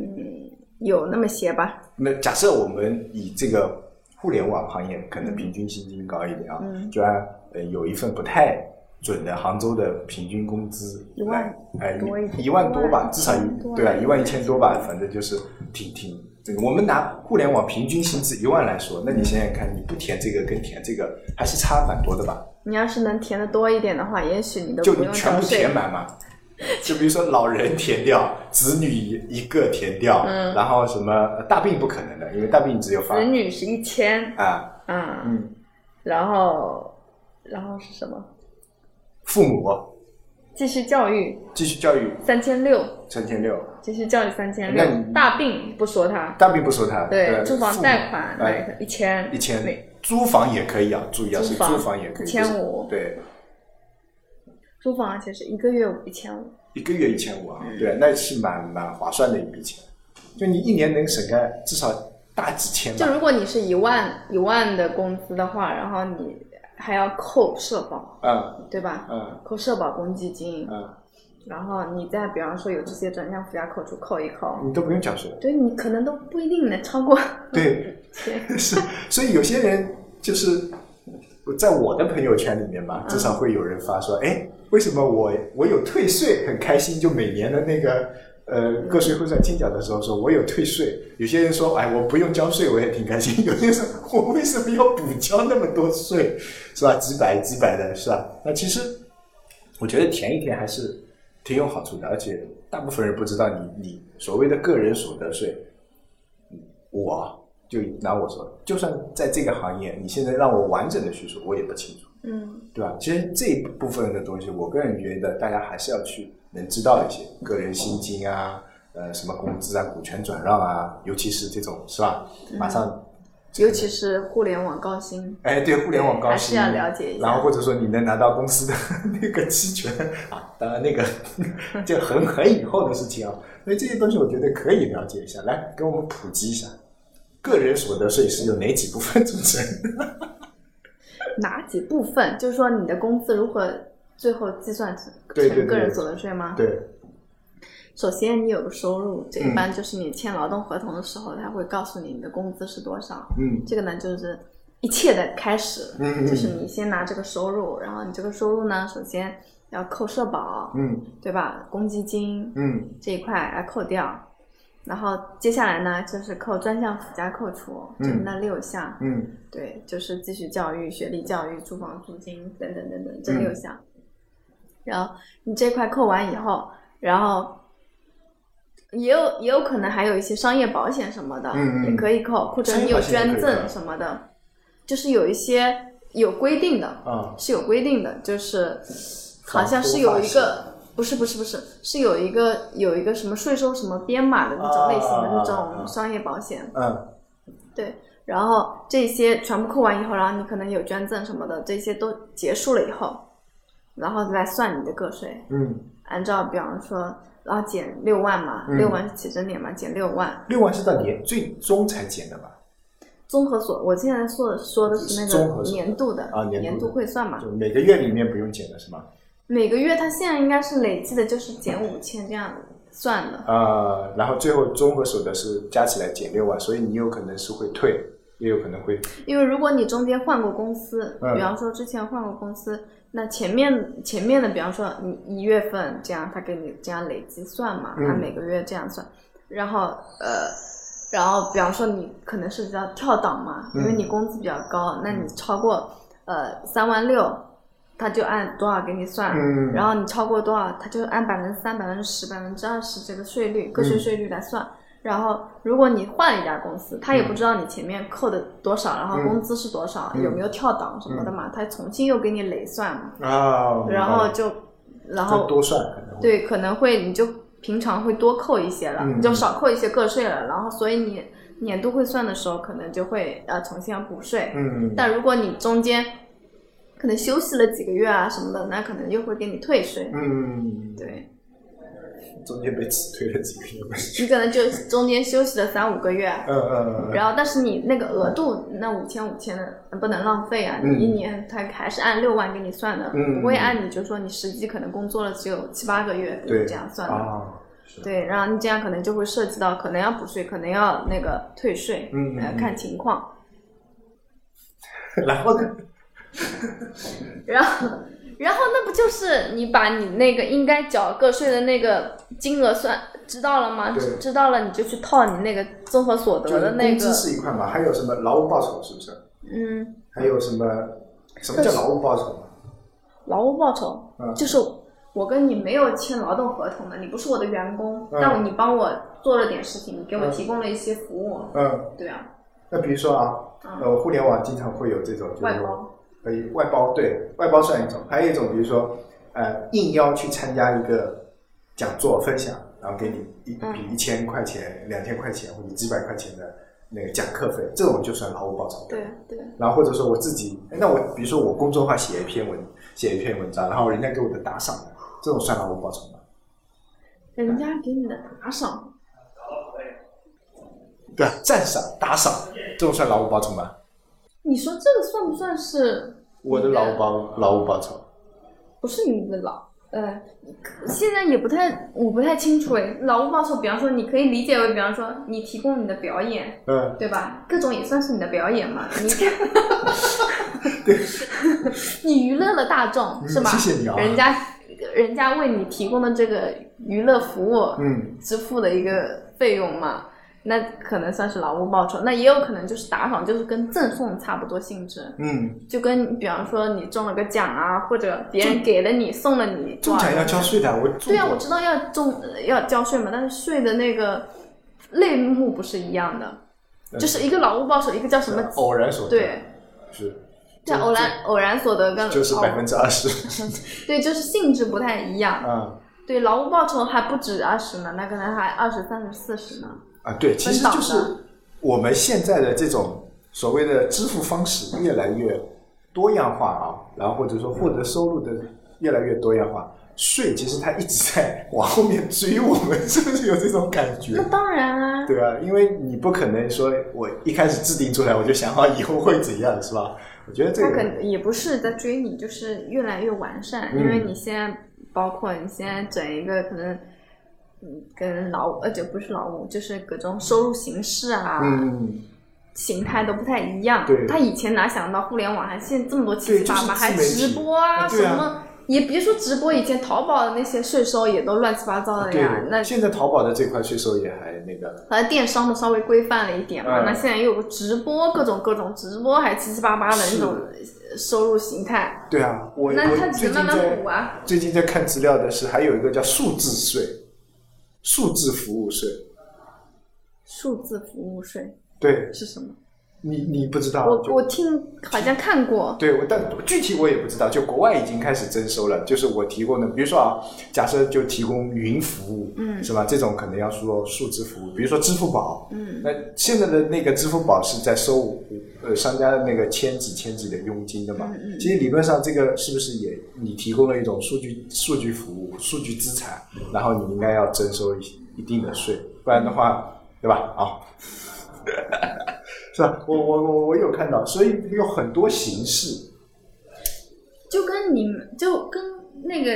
有那么些吧。那假设我们以这个互联网行业可能平均薪金高一点啊，嗯就按呃有一份不太准的杭州的平均工资一万来，哎多一一万多吧，至少对吧，一万一千多吧，反正就是挺挺这个我们拿互联网平均薪资一万来说，那你想想看，你不填这个跟填这个还是差蛮多的吧？你要是能填的多一点的话，也许你都就不用你全部填。满嘛。(laughs) 就比如说老人填掉，子女一个填掉，嗯。然后什么呃大病不可能的，因为大病只有发子女是一千，啊，嗯，嗯，然后然后是什么？父母。继续教育。继续教育。三千六，三千六，继续教育三千那六你，大病不说他，大病不说他，对，呃住房贷款那哎个一千一千，租房也可以啊，注意啊，是租房也可以，1500对，租房而且是一个月一千五，一个月一千五啊，嗯。对，那是蛮蛮划算的一笔钱，就你一年能省个至少大几千吧，就如果你是一万一万的工资的话，然后你还要扣社保，嗯。对吧？嗯。扣社保公积金，嗯，然后你再比方说有这些专项附加扣除扣一扣，你都不用缴税，对你可能都不一定能超过对，(laughs) 千。(laughs) 是，所以有些人就是在我的朋友圈里面嘛，至少会有人发说，哎，为什么我我有退税很开心？就每年的那个呃个税汇算清缴的时候，说我有退税。有些人说，哎，我不用交税，我也挺开心。有些人说，我为什么要补交那么多税？是吧？几百几百的，是吧？那其实我觉得填一填还是挺有好处的，而且大部分人不知道你你所谓的个人所得税，我就拿我说，就算在这个行业，你现在让我完整的叙述，我也不清楚，嗯，对吧？其实这一部分的东西，我个人觉得大家还是要去能知道一些，个人薪金啊，呃，什么工资啊，股权转让啊，尤其是这种是吧？马上，尤其是互联网高薪，哎，对，互联网高薪，还是要了解一下然后或者说你能拿到公司的 (laughs) 那个期权啊，当然那个 (laughs) 就很很以后的事情啊。所以这些东西我觉得可以了解一下，来给我们普及一下，个人所得税是由哪几部分组成？哪几部分？就是说你的工资如何最后计算成个人所得税吗？对，首先你有个收入，这嗯一般就是你签劳动合同的时候，他会告诉你你的工资是多少。嗯这个呢就是一切的开始，嗯嗯就是你先拿这个收入，然后你这个收入呢，首先要扣社保，嗯对吧？公积金嗯这一块要扣掉，然后接下来呢就是扣专项附加扣除，就是嗯那六项，嗯对，就是继续教育、学历教育、住房租金等等等等这嗯六项。然后你这块扣完以后，然后也有也有可能还有一些商业保险什么的，也可以扣，或者你有捐赠什么的，就是有一些有规定的，啊，是有规定的，就是好像是有一个。不是不是不是，是有一个有一个什么税收什么编码的那种类型的那种商业保险，嗯。对，然后这些全部扣完以后，然后你可能有捐赠什么的，这些都结束了以后，然后来算你的个税，嗯，按照比方说，然后减六万嘛，嗯。六万是起征点嘛，减六万。六万是到年最终才减的吧？综合所，我现在说的说的是那个年度的啊年度的。年度汇算嘛，就每个月里面不用减的是吗？每个月他现在应该是累计的，就是减五千这样算的。呃，然后最后综合所得是加起来减六万，所以你有可能是会退，也有可能会因为如果你中间换过公司，嗯。比方说之前换过公司，那前面前面的，比方说你一月份这样，他给你这样累计算嘛，嗯。他每个月这样算，然后呃，然后比方说你可能是叫跳档嘛，因为嗯你工资比较高，那你超过呃三万六，他就按多少给你算，嗯。然后你超过多少，他就按百分之三、百分之十、百分之二十这个税率个税嗯。税率来算。然后，如果你换了一家公司，他也不知道你前面扣的多少，然后嗯工资是多少，嗯。有没有跳档什么的嘛，他重新又给你累算嘛，啊，然后就，然后多算可能对，可能会你就平常会多扣一些了，嗯。你就少扣一些个税了，然后所以你年度汇算的时候可能就会呃重新要补税，嗯，但如果你中间可能休息了几个月啊什么的，那可能又会给你退税，嗯，对。中间被辞退了几个月，你可能就中间休息了三五个月，嗯嗯嗯，然后但是你那个额度那五千五千的不能浪费啊，嗯。你一年他还是按六万给你算的，嗯。不会按你就说你实际可能工作了只有七八个月对。这样算的。啊，对，然后你这样可能就会涉及到可能要补税，可能要那个退税，呃，嗯看情况。(laughs) 然后呢？(laughs) 然后，然后那不就是你把你那个应该缴个税的那个金额算知道了吗？知知道了你就去套你那个综合所得的那个工资，是一块嘛，还有什么劳务报酬是不是？嗯，还有什么什么叫劳务报酬？劳务报酬，嗯。就是我跟你没有签劳动合同的，你不是我的员工，嗯但你帮我做了点事情，你给我嗯。提供了一些服务，嗯，对啊，那比如说啊，嗯。呃，互联网经常会有这种就是外包，可以外包，对外包算一种，还有一种比如说呃应邀去参加一个讲座分享，然后给你一嗯笔一千块钱、两千块钱或者几百块钱的那个讲课费，这种就算劳务报酬。对对，然后或者说我自己，哎那我比如说我公众号写一篇文，写一篇文章，然后人家给我的打赏，这种算劳务报酬吗？人家给你的打赏，对啊，赞赏、打赏，这种算劳务报酬吗？你说这个算不算是我的劳务报劳务报酬，不是你的劳？呃，现在也不太，我不太清楚诶。劳务报酬，比方说，你可以理解为，比方说，你提供你的表演，嗯，对吧？各种也算是你的表演嘛。你 (laughs) 你娱乐了大众嗯是吧？谢谢你啊人家人家为你提供的这个娱乐服务，嗯，支付的一个费用嘛，那可能算是劳务报酬。那也有可能就是打赏，就是跟赠送差不多性质。嗯，就跟比方说你中了个奖啊，或者别人给了你送了你中奖要交税的，我对啊，我知道要中呃要交税嘛，但是税的那个类目不是一样的，嗯就是一个劳务报酬，一个叫什么？偶然所得，对，是，叫偶然偶然所得跟就是百分之二十，(laughs) 对，就是性质不太一样。嗯对，劳务报酬还不止二十呢，那可能还二十、三十、四十呢。啊，对，其实就是我们现在的这种所谓的支付方式越来越多样化啊，然后或者说获得收入的越来越多样化，税其实它一直在往后面追我们，(laughs) 是不是有这种感觉那？当然啊，对啊，因为你不可能说我一开始制定出来我就想好以后会怎样，是吧？我觉得这他个可能也不是在追你，就是越来越完善，嗯因为你现在包括你现在整一个可能，嗯，跟劳务呃就不是劳务，就是各种收入形式啊，嗯，形态都不太一样。对他以前哪想到互联网还现在这么多七七八八，就是还直播啊什么。也别说直播，以前淘宝的那些税收也都乱七八糟的呀。那现在淘宝的这块税收也还那个，好像电商的稍微规范了一点嘛，嗯那现在又有个直播，各种各种直播，还七七八八的那种收入形态，对啊，我那他只能慢慢补啊。最近在看资料的是，还有一个叫数字税，数字服务税。数字服务税对是什么？你，你不知道？我我听好像看过，对我，但具体我也不知道。就国外已经开始征收了，就是我提供的，比如说啊，假设就提供云服务，嗯是吧？这种可能要说数字服务，比如说支付宝，嗯那现在的那个支付宝是在收呃商家的那个千几千几的佣金的嘛？嗯嗯其实理论上这个是不是也你提供了一种数据数据服务、数据资产，然后你应该要征收一一定的税，不然的话，对吧？啊，是吧？我我我我有看到，所以有很多形式，就跟你们就跟那个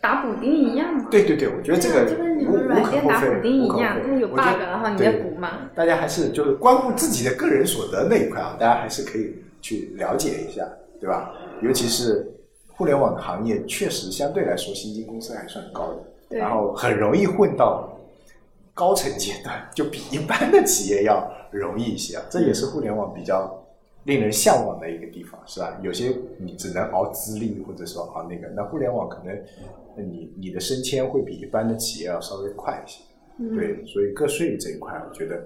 打补丁一样嘛。对对对，我觉得这个啊就跟你们软件打补丁一样，非它有 bug，然后你对再补嘛。大家还是就是关乎自己的个人所得那一块啊，大家还是可以去了解一下，对吧？尤其是互联网行业，确实相对来说薪金公司还算高的，对然后很容易混到高层阶段，就比一般的企业要容易一些啊。这也是互联网比较令人向往的一个地方，是吧？有些你只能熬资历，或者说熬那个，那互联网可能呃你你的升迁会比一般的企业要稍微快一些。嗯，对，所以个税这一块，我觉得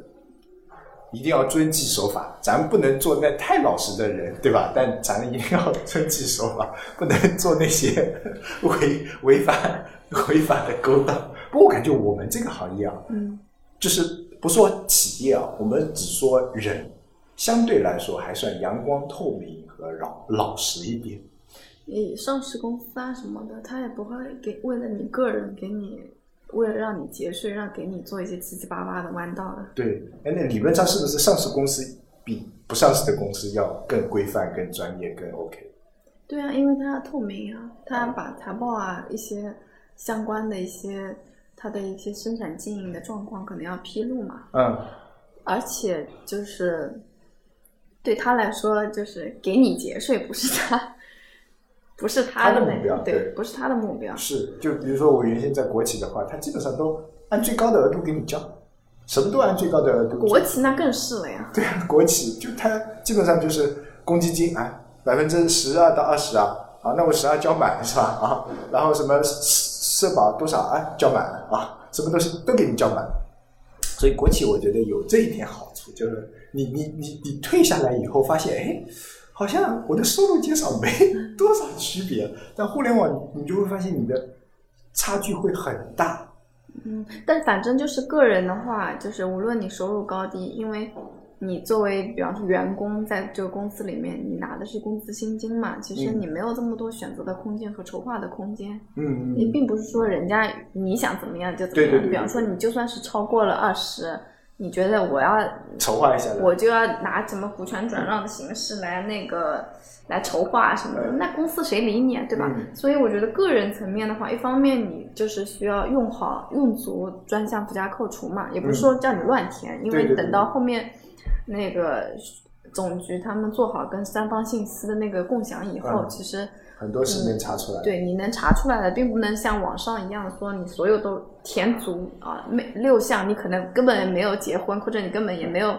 一定要遵纪守法。咱不能做那太老实的人，对吧？但咱一定要遵纪守法，不能做那些违违反违法的勾当。不过我感觉我们这个行业啊，嗯，就是不说企业啊，我们只说人，相对来说还算阳光透明和老老实一点。你上市公司啊什么的，他也不会给为了你个人给你，为了让你节税，让给你做一些七七八八的弯道的。对，哎，那理论上是不是上市公司比不上市的公司要更规范、更专业、更 OK？对啊，因为它要透明啊，它把财报啊一些相关的一些它的一些生产经营的状况可能要披露嘛，嗯，而且就是对他来说，就是给你节税不是他，不是他他的那目标对，对不是他的目标。是，就比如说我原先在国企的话，他基本上都按最高的额度给你交，什么都按最高的额度。国企那更是了呀。对啊，国企就它基本上就是公积金啊，百分之十二到二十啊，啊，那我十二交满是吧？啊，然后什么社保多少啊，交满了啊，什么东西都给你交满。所以国企我觉得有这一点好处，就是你你你你退下来以后发现，哎，好像我的收入减少没多少区别，但互联网你就会发现你的差距会很大。嗯，但反正就是个人的话，就是无论你收入高低，因为你作为比方说员工，在这个公司里面，你拿的是工资薪金嘛，其实嗯你没有这么多选择的空间和筹划的空间。嗯你并不是说人家你想怎么样就怎么样。对对对比方说，你就算是超过了二十，你觉得我要 (laughs) 筹划一下，我就要拿什么股权转让的形式来那个来筹划什么的，嗯那公司谁理你啊，对吧？嗯所以我觉得个人层面的话，一方面你就是需要用好用足专项附加扣除嘛，也不是说叫你乱填，因为等到后面那个总局他们做好跟三方信息的那个共享以后，嗯其实。很多是能查出来的。对，你能查出来的，并不能像网上一样说你所有都填足啊，每六项你可能根本没有结婚，或者你根本也没有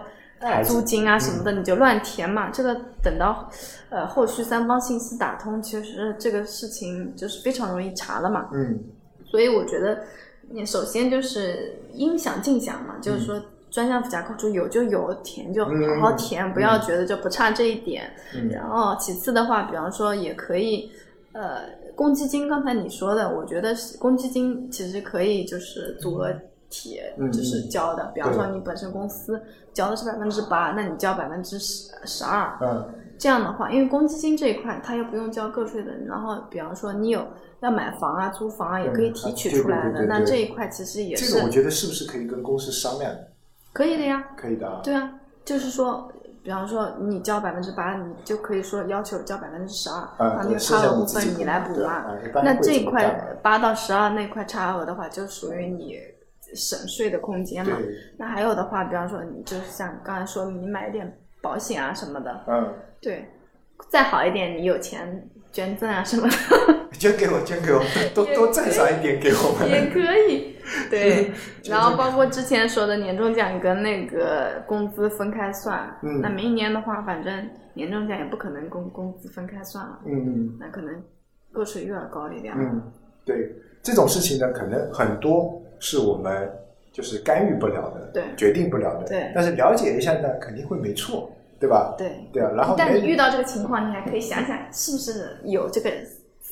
租金啊什么的，你就乱填嘛。这个等到呃后续三方信息打通，其实这个事情就是非常容易查了嘛。嗯所以我觉得，你首先就是应享尽享嘛，就是说专项附加扣除有就有，填就好好填，不要觉得就不差这一点。嗯然后其次的话，比方说也可以，呃，公积金刚才你说的，我觉得是公积金其实可以就是组合体嗯就是交的，比方说你本身公司交的是百分之八，那你交百分之十十二，嗯这样的话，因为公积金这一块它又不用交个税的，然后比方说你有要买房啊、租房啊，也可以提取出来的，对对对对对那这一块其实也是这个我觉得是不是可以跟公司商量？可以的呀。可以的啊。对啊，就是说，比方说你交百分之八，你就可以说要求交百分之十二，嗯啊，那个差额部分你来补嘛。那这一块八到十二那块差额的话，就属于你省税的空间嘛。那还有的话，比方说你就是像刚才说，你买点保险啊什么的，嗯，对，再好一点，你有钱捐赠啊什么的捐给我，捐给我，多多赞赏一点给我们也。可以。对，(laughs) 然后包括之前说的年终奖跟那个工资分开算，嗯那明年的话，反正年终奖也不可能工工资分开算了，嗯那可能个税又要高一点。嗯，对，这种事情呢，可能很多是我们就是干预不了的，对决定不了的。对但是了解一下呢，肯定会没错，对吧？对，对啊，然后没但你遇到这个情况，你还可以想想是不是有这个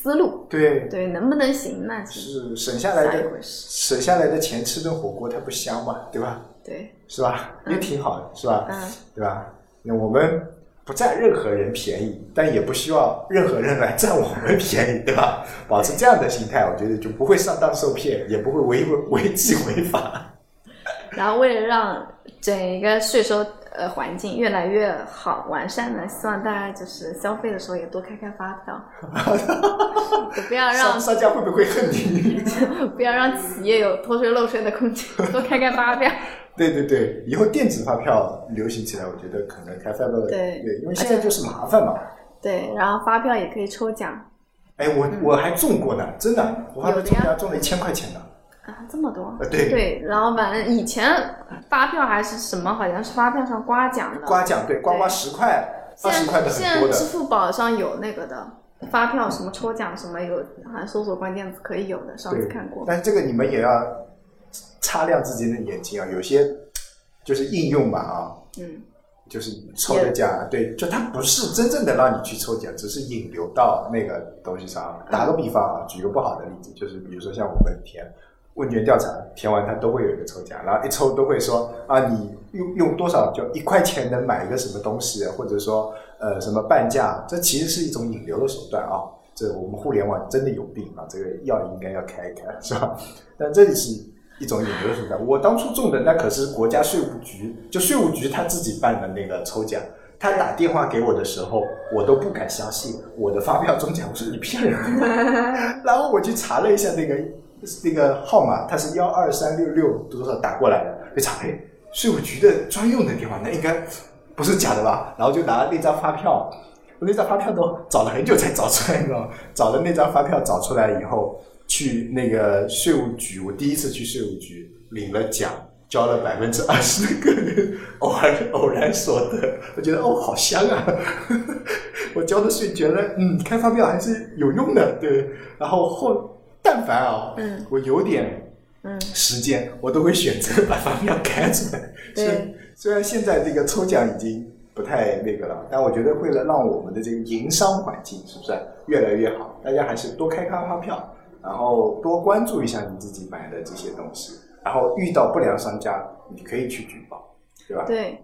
思路，对对，能不能行，那是是省下来的。省下来的钱吃顿火锅，它不香嘛，对吧？对，是吧？也挺好的，是吧？嗯，对吧？那我们不占任何人便宜，但也不希望任何人来占我们便宜，(laughs) 对吧？保持这样的心态，我觉得就不会上当受骗，也不会违违纪违法。(laughs) 然后为了让整一个税收呃环境越来越好完善呢，希望大家就是消费的时候也多开开发票，就 (laughs) 不要让商商家会不会恨你？不要让企业有偷税漏税的空间，(laughs) 多开开发票。对对对，以后电子发票流行起来，我觉得可能开发票对对，因为现在就是麻烦嘛。对，然后发票也可以抽奖哎，我我还中过呢，真的，我还有的呀中奖中了一千块钱呢。啊，这么多。呃，对，对，然后反正以前发票还是什么，好像是发票上刮奖的。刮奖对，刮刮十块、二十块的在现很多的。在支付宝上有那个的发票，什么抽奖什么有，好像搜索关键词可以有的，上次看过。但是这个你们也要擦亮自己的眼睛啊，有些就是应用吧啊，嗯，就是抽的奖，对，就它不是真正的让你去抽奖，只是引流到那个东西上。打个比方啊，举个不好的例子，就是比如说像我们填问卷调查，填完它都会有一个抽奖，然后一抽都会说啊，你用用多少就一块钱能买一个什么东西，或者说呃什么半价，这其实是一种引流的手段啊。这我们互联网真的有病啊，这个药应该要开一开，是吧？但这里是一种引流手段。我当初中的那可是国家税务局，就税务局他自己办的那个抽奖。他打电话给我的时候，我都不敢相信我的发票中奖，我说你骗人的。然后我去查了一下那个那个号码，它是幺二三六六多少打过来的，就查哎，税务局的专用的电话，那应该不是假的吧？然后就拿那张发票，我那张发票都找了很久才找出来，你知道吗？(laughs) 找了那张发票找出来以后，去那个税务局，我第一次去税务局领了奖，交了百分之二十个人偶尔偶然所得，我觉得哦，好香啊！(laughs) 我交的税觉得嗯，开发票还是有用的，对。然后后但凡啊，嗯我有点嗯，时间，我都会选择把发票开出来。(laughs) 对虽虽然现在这个抽奖已经不太那个了，但我觉得为了让我们的这个营商环境是不是越来越好，大家还是多开开发票，然后多关注一下你自己买的这些东西，然后遇到不良商家，你可以去举报，对吧？对，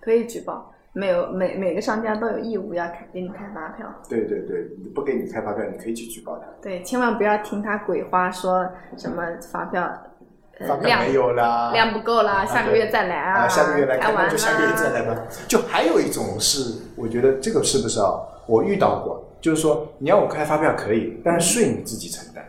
可以举报。没有每每个商家都有义务要开给你开发票，对对对，你不给你开发票，你可以去举报他。对，千万不要听他鬼话说什么发票，呃发票量没有啦，量不够啦，下个月再来啊，下个月来开完就下个月再来吧。就还有一种是，我觉得这个是不是啊？我遇到过，就是说你要我开发票可以，但是税你自己承担。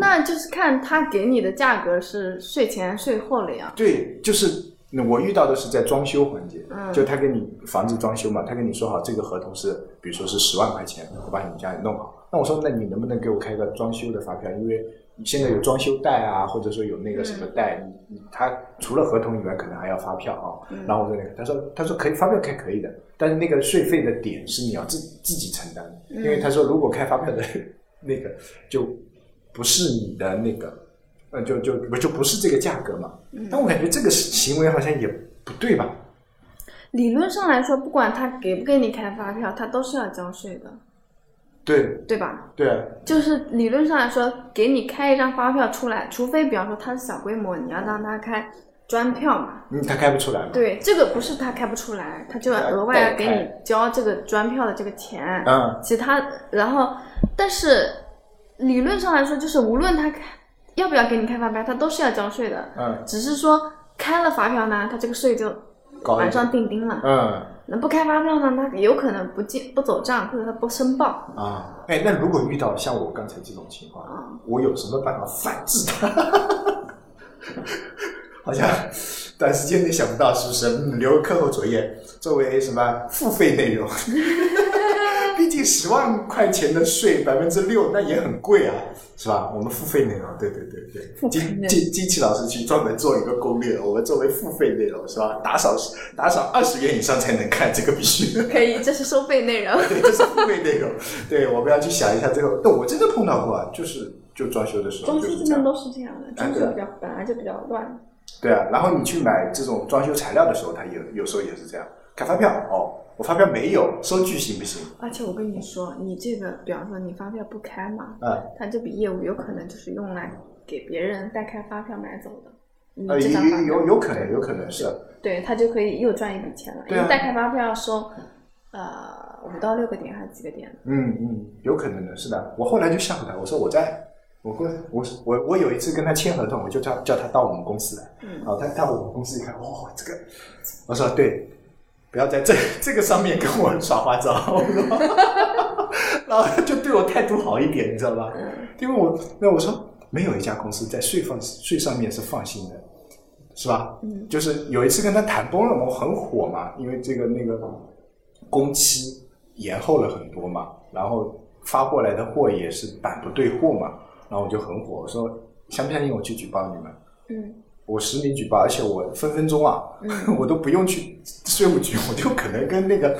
那就是看他给你的价格是税前税后了呀。对，就是那我遇到的是在装修环节，嗯就他给你房子装修嘛，他跟你说好这个合同是，比如说是十万块钱，我把你们家里弄好。那我说，那你能不能给我开个装修的发票？因为你现在有装修贷啊，或者说有那个什么贷，你你他除了合同以外，可能还要发票啊。嗯然后我说那个，他说他说可以，发票开可以的，但是那个税费的点是你要自自己承担因为他说如果开发票的 (laughs) 那个就不是你的那个，呃，就就不就不是这个价格嘛。嗯但我感觉这个行为好像也不对吧？理论上来说，不管他给不给你开发票，他都是要交税的，对对吧？对啊，就是理论上来说，给你开一张发票出来，除非比方说他是小规模，你要让他开专票嘛。嗯，他开不出来嘛。对，这个不是他开不出来，他就要额外要给你交这个专票的这个钱。嗯，其他，然后，但是理论上来说，就是无论他开要不要给你开发票，他都是要交税的。嗯，只是说开了发票呢，他这个税就板上钉钉了。嗯那不开发票呢，他有可能不进不走账，或者他不申报。啊，哎，那如果遇到像我刚才这种情况，啊我有什么办法反制他？(laughs) 好像短时间内想不到，是不是？嗯，留个课后作业作为什么付费内容？(laughs) 毕竟十万块钱的税百分之六，那也很贵啊，是吧？我们付费内容，对对对对，机付费内容机机器老师去专门做一个攻略，我们作为付费内容是吧？打赏打赏二十元以上才能看，这个必须。(laughs) 可以，这是收费内容。对，这是付费内容。对，我们要去想一下这个。但我真的碰到过啊，就是就装修的时候装。修这边都是这样的，装修比较本来就比较乱。对啊，然后你去买这种装修材料的时候，它有有时候也是这样，开发票哦，我发票没有，收据行不行？而且我跟你说，你这个，比方说你发票不开嘛，啊、他这笔业务有可能就是用来给别人代开发票买走的。你呃，有有有可能，有可能是，对他就可以又赚一笔钱了，因为代开发票要收呃五到六个点还是几个点？嗯嗯，有可能的，是的。我后来就吓唬他，我说我在。我跟我我我有一次跟他签合同，我就叫叫他到我们公司来，嗯好，他到我们公司一看，哦，这个，我说对，不要在这 (laughs) 这个上面跟我耍花招，(laughs) 然后他就对我态度好一点，你知道吧？因为我那我说没有一家公司在税放税上面是放心的，是吧？嗯，就是有一次跟他谈崩了嘛，我很火嘛，因为这个那个工期延后了很多嘛，然后发过来的货也是版不对货嘛，然后我就很火，我说相不相信我去举报你们？嗯我实名举报，而且我分分钟啊，(laughs) 我都不用去税务局，我就可能跟那个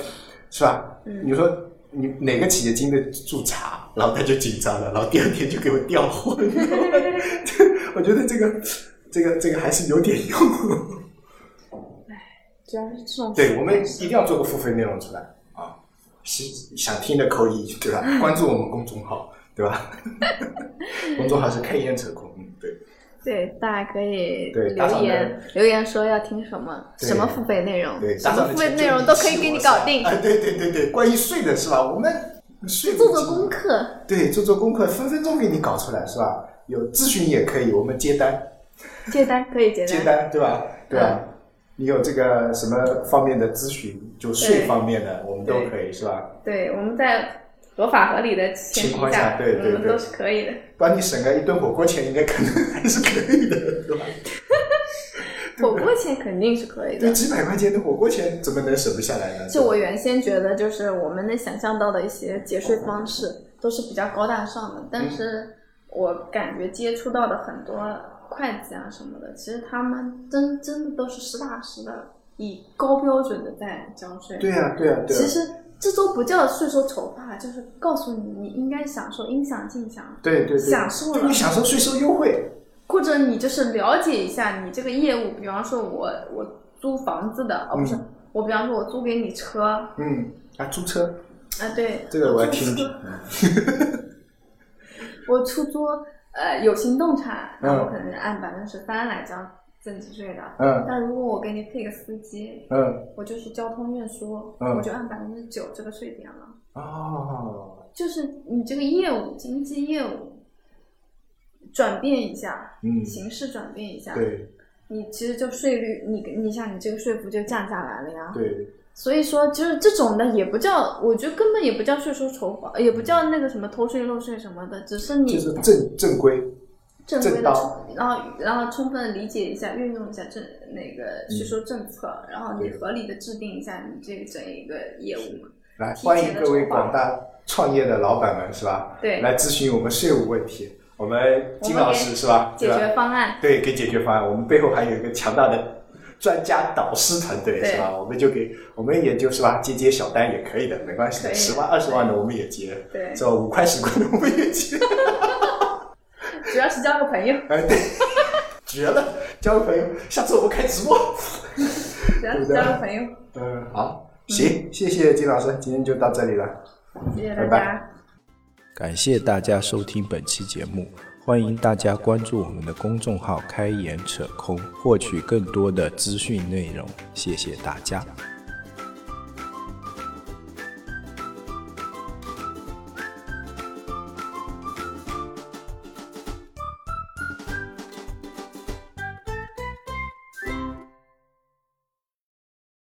是吧？嗯你说你哪个企业经得住查，然后他就紧张了，然后第二天就给我调货，(laughs) 我觉得这个这个这个还是有点用。主要是这种对，我们一定要做个付费内容出来啊！想想听的扣一，对吧？关注我们公众号，对吧？(laughs) 公众号是开眼扯空，嗯，对。大家可以留言留言说要听什么什么付费内容，对，什么付费内容都可以给你搞定对对对对，关于税的是吧？我们税做做功课，对，做做功课，分分钟给你搞出来，是吧？有咨询也可以，我们接单，接单可以接接单，对吧？对吧？你有这个什么方面的咨询，就税方面的，我们都可以，是吧？对，我们在合法合理的情况下对都是可以的。帮你省个一顿火锅钱，应该可能还是可以的，对吧？(laughs) 火锅钱肯定是可以的。这几百块钱的火锅钱怎么能省不下来呢？就我原先觉得，就是我们能想象到的一些节税方式都是比较高大上的，但是我感觉接触到的很多会计啊什么的，其实他们真真的都是实打实的以高标准的在交税。对呀、对呀、对呀、其实这都不叫税收筹划，就是告诉你你应该享受应享尽享，对对对，享受了。你享受税收优惠。或者你就是了解一下你这个业务，比方说我我租房子的，哦不是，嗯。我比方说我租给你车，嗯，啊，租车。啊对，这个我要租听。(laughs) 我出租呃有形动产，那嗯我可能按百分之十三来交增值税的。嗯但如果我给你配个司机，嗯，我就是交通运输，嗯我就按百分之九这个税点了。哦，就是你这个业务经济业务转变一下，嗯形式转变一下，对你其实就税率，你你像你这个税负就降下来了呀。对，所以说，就是这种的也不叫，我觉得根本也不叫税收筹划，也不叫那个什么偷税漏税什么的，只是你就是正正规。正规的然后然后充分理解一下，运用一下政那个税收政策，然后你合理的制定一下你这个整一个业务嘛。来，欢迎各位广大创业的老板们，是吧？对。来咨询我们税务问题。我们金老师是吧？解决方案，对，给解决方案。我们背后还有一个强大的专家导师团队，是吧？我们就给我们也就是吧，接接小单也可以的，没关系十万、二十万的我们也接，对。是吧？五块十块的我们也接，主要是交个朋友，哎，对，绝了！交个朋友，下次我们开直播。主要是交个朋友。嗯，好，行，谢谢金老师，今天就到这里了。谢谢大拜拜家。感谢大家收听本期节目，欢迎大家关注我们的公众号“开眼扯空”，获取更多的资讯内容。谢谢大家。